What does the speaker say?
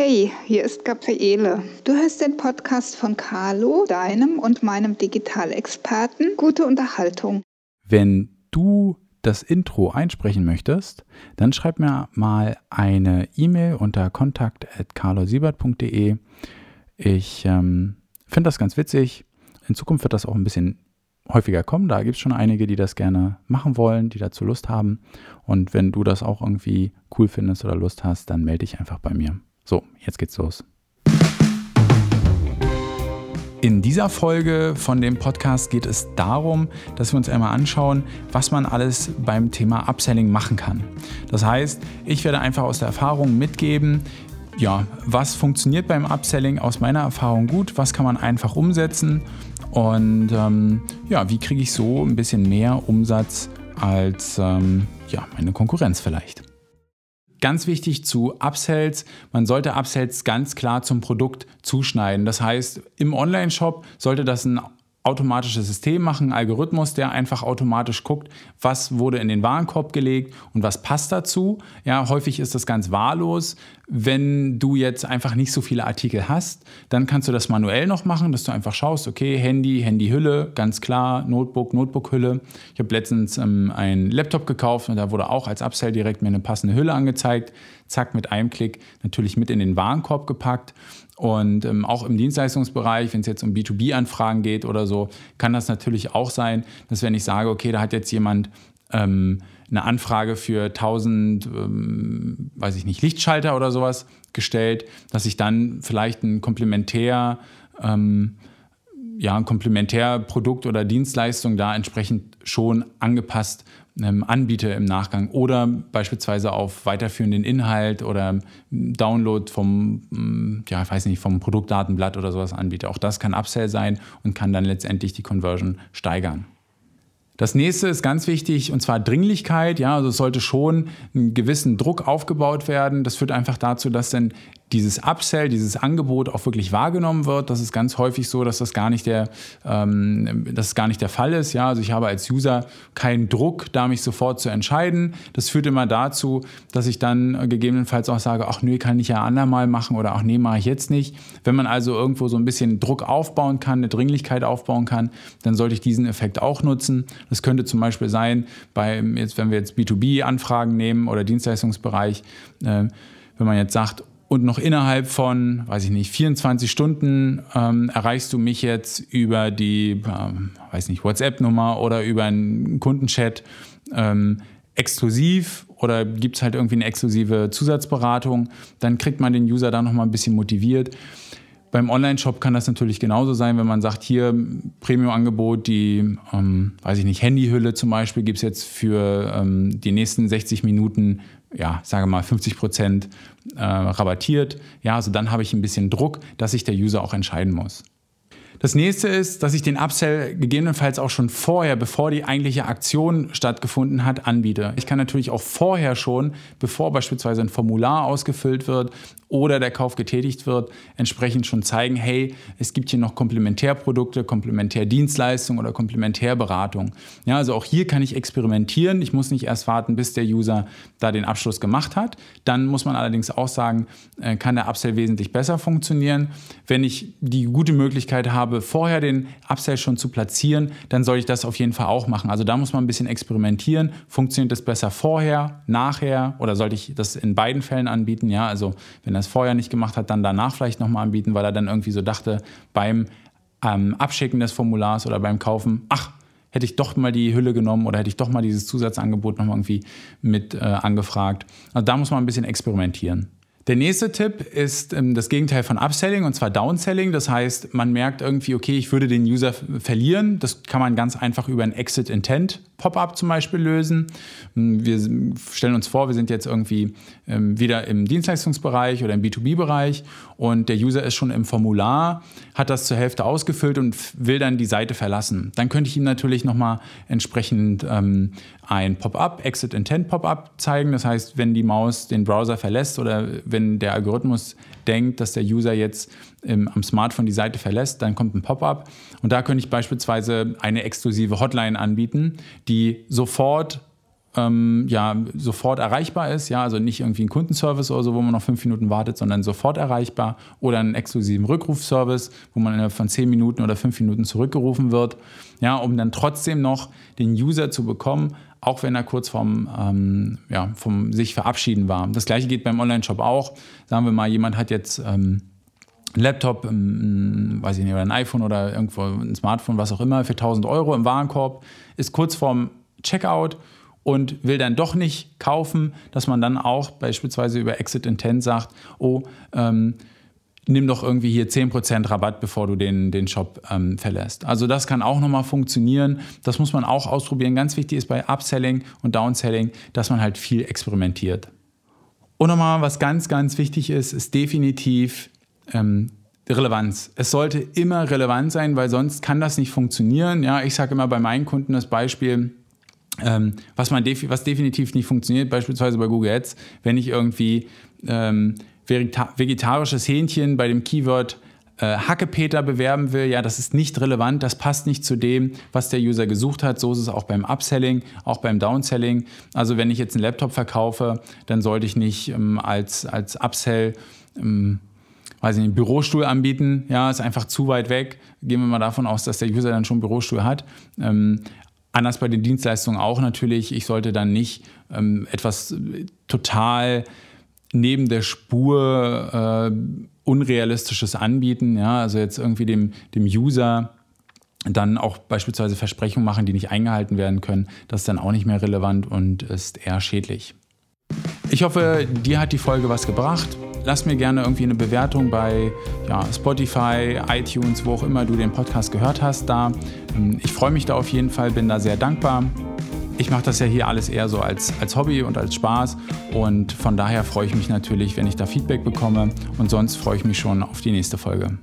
Hey, hier ist Gabriele. Du hörst den Podcast von Carlo, deinem und meinem Digitalexperten. Gute Unterhaltung. Wenn du das Intro einsprechen möchtest, dann schreib mir mal eine E-Mail unter kontakt.carlosiebert.de. Ich ähm, finde das ganz witzig. In Zukunft wird das auch ein bisschen häufiger kommen. Da gibt es schon einige, die das gerne machen wollen, die dazu Lust haben. Und wenn du das auch irgendwie cool findest oder Lust hast, dann melde dich einfach bei mir. So, jetzt geht's los. In dieser Folge von dem Podcast geht es darum, dass wir uns einmal anschauen, was man alles beim Thema Upselling machen kann. Das heißt, ich werde einfach aus der Erfahrung mitgeben, ja, was funktioniert beim Upselling aus meiner Erfahrung gut, was kann man einfach umsetzen und ähm, ja, wie kriege ich so ein bisschen mehr Umsatz als ähm, ja, meine Konkurrenz vielleicht ganz wichtig zu Upsells, man sollte Upsells ganz klar zum Produkt zuschneiden. Das heißt, im Online-Shop sollte das ein automatisches System machen, Algorithmus, der einfach automatisch guckt, was wurde in den Warenkorb gelegt und was passt dazu. Ja, häufig ist das ganz wahllos. Wenn du jetzt einfach nicht so viele Artikel hast, dann kannst du das manuell noch machen, dass du einfach schaust, okay, Handy, Handyhülle, ganz klar, Notebook, Notebookhülle. Ich habe letztens ähm, einen Laptop gekauft und da wurde auch als Upsell direkt mir eine passende Hülle angezeigt. Zack, mit einem Klick natürlich mit in den Warenkorb gepackt. Und ähm, auch im Dienstleistungsbereich, wenn es jetzt um B2B-Anfragen geht oder so, kann das natürlich auch sein, dass wenn ich sage, okay, da hat jetzt jemand ähm, eine Anfrage für 1000, ähm, weiß ich nicht, Lichtschalter oder sowas gestellt, dass ich dann vielleicht ein Komplementär, ähm, ja, ein Komplementärprodukt oder Dienstleistung da entsprechend schon angepasst ähm, anbiete im Nachgang oder beispielsweise auf weiterführenden Inhalt oder Download vom, mm, ja, ich weiß nicht, vom Produktdatenblatt oder sowas anbiete. Auch das kann Upsell sein und kann dann letztendlich die Conversion steigern. Das nächste ist ganz wichtig und zwar Dringlichkeit. Ja, also es sollte schon einen gewissen Druck aufgebaut werden. Das führt einfach dazu, dass dann dieses Upsell, dieses Angebot auch wirklich wahrgenommen wird. Das ist ganz häufig so, dass das gar nicht der, ähm, dass gar nicht der Fall ist. Ja, also ich habe als User keinen Druck, da mich sofort zu entscheiden. Das führt immer dazu, dass ich dann gegebenenfalls auch sage, ach nee, kann ich ja andermal machen oder ach nee, mache ich jetzt nicht. Wenn man also irgendwo so ein bisschen Druck aufbauen kann, eine Dringlichkeit aufbauen kann, dann sollte ich diesen Effekt auch nutzen. Das könnte zum Beispiel sein, bei jetzt, wenn wir jetzt B2B-Anfragen nehmen oder Dienstleistungsbereich, äh, wenn man jetzt sagt, und noch innerhalb von, weiß ich nicht, 24 Stunden ähm, erreichst du mich jetzt über die, ähm, weiß nicht, WhatsApp-Nummer oder über einen Kundenchat ähm, exklusiv oder gibt es halt irgendwie eine exklusive Zusatzberatung, dann kriegt man den User da nochmal ein bisschen motiviert. Beim Online-Shop kann das natürlich genauso sein, wenn man sagt, hier Premium-Angebot, die, ähm, weiß ich nicht, Handyhülle zum Beispiel gibt es jetzt für ähm, die nächsten 60 Minuten ja, sage mal 50 Prozent äh, rabattiert. Ja, also dann habe ich ein bisschen Druck, dass sich der User auch entscheiden muss. Das nächste ist, dass ich den Upsell gegebenenfalls auch schon vorher, bevor die eigentliche Aktion stattgefunden hat, anbiete. Ich kann natürlich auch vorher schon, bevor beispielsweise ein Formular ausgefüllt wird oder der Kauf getätigt wird, entsprechend schon zeigen, hey, es gibt hier noch Komplementärprodukte, Komplementärdienstleistungen oder Komplementärberatung. Ja, also auch hier kann ich experimentieren. Ich muss nicht erst warten, bis der User da den Abschluss gemacht hat. Dann muss man allerdings auch sagen, äh, kann der Upsell wesentlich besser funktionieren. Wenn ich die gute Möglichkeit habe, vorher den Upsell schon zu platzieren, dann soll ich das auf jeden Fall auch machen. Also da muss man ein bisschen experimentieren. Funktioniert das besser vorher, nachher oder sollte ich das in beiden Fällen anbieten? Ja, also wenn er es vorher nicht gemacht hat, dann danach vielleicht nochmal anbieten, weil er dann irgendwie so dachte, beim ähm, Abschicken des Formulars oder beim Kaufen, ach, hätte ich doch mal die Hülle genommen oder hätte ich doch mal dieses Zusatzangebot nochmal irgendwie mit äh, angefragt. Also da muss man ein bisschen experimentieren. Der nächste Tipp ist ähm, das Gegenteil von Upselling und zwar Downselling. Das heißt, man merkt irgendwie, okay, ich würde den User verlieren. Das kann man ganz einfach über ein Exit Intent Pop-up zum Beispiel lösen. Ähm, wir stellen uns vor, wir sind jetzt irgendwie ähm, wieder im Dienstleistungsbereich oder im B2B-Bereich und der User ist schon im Formular, hat das zur Hälfte ausgefüllt und will dann die Seite verlassen. Dann könnte ich ihm natürlich nochmal entsprechend ähm, ein Pop-up, Exit Intent Pop-up zeigen. Das heißt, wenn die Maus den Browser verlässt oder wenn der Algorithmus denkt, dass der User jetzt im, am Smartphone die Seite verlässt, dann kommt ein Pop-up. Und da könnte ich beispielsweise eine exklusive Hotline anbieten, die sofort ähm, ja, sofort erreichbar ist, ja, also nicht irgendwie ein Kundenservice oder so, wo man noch fünf Minuten wartet, sondern sofort erreichbar oder einen exklusiven Rückrufservice, wo man innerhalb von zehn Minuten oder fünf Minuten zurückgerufen wird, ja, um dann trotzdem noch den User zu bekommen, auch wenn er kurz vorm, ähm, ja, vom sich verabschieden war. Das gleiche geht beim Online-Shop auch. Sagen wir mal, jemand hat jetzt ähm, ein Laptop, ein, weiß ich nicht, oder ein iPhone oder irgendwo ein Smartphone, was auch immer, für 1000 Euro im Warenkorb, ist kurz vorm Checkout und will dann doch nicht kaufen, dass man dann auch beispielsweise über Exit Intent sagt, oh, ähm, nimm doch irgendwie hier 10% Rabatt, bevor du den, den Shop ähm, verlässt. Also das kann auch nochmal funktionieren. Das muss man auch ausprobieren. Ganz wichtig ist bei Upselling und Downselling, dass man halt viel experimentiert. Und nochmal, was ganz, ganz wichtig ist, ist definitiv ähm, Relevanz. Es sollte immer relevant sein, weil sonst kann das nicht funktionieren. Ja, ich sage immer bei meinen Kunden das Beispiel, ähm, was, man defi was definitiv nicht funktioniert, beispielsweise bei Google Ads, wenn ich irgendwie ähm, vegetarisches Hähnchen bei dem Keyword äh, Hackepeter bewerben will, ja, das ist nicht relevant, das passt nicht zu dem, was der User gesucht hat. So ist es auch beim Upselling, auch beim Downselling. Also wenn ich jetzt einen Laptop verkaufe, dann sollte ich nicht ähm, als, als Upsell ähm, weiß ich nicht, einen Bürostuhl anbieten, ja, ist einfach zu weit weg. Gehen wir mal davon aus, dass der User dann schon einen Bürostuhl hat. Ähm, anders bei den Dienstleistungen auch natürlich. Ich sollte dann nicht ähm, etwas total neben der Spur äh, Unrealistisches anbieten. Ja, also jetzt irgendwie dem, dem User dann auch beispielsweise Versprechungen machen, die nicht eingehalten werden können. Das ist dann auch nicht mehr relevant und ist eher schädlich. Ich hoffe, dir hat die Folge was gebracht. Lass mir gerne irgendwie eine Bewertung bei ja, Spotify, iTunes, wo auch immer du den Podcast gehört hast, da. Ähm, ich freue mich da auf jeden Fall, bin da sehr dankbar. Ich mache das ja hier alles eher so als, als Hobby und als Spaß und von daher freue ich mich natürlich, wenn ich da Feedback bekomme und sonst freue ich mich schon auf die nächste Folge.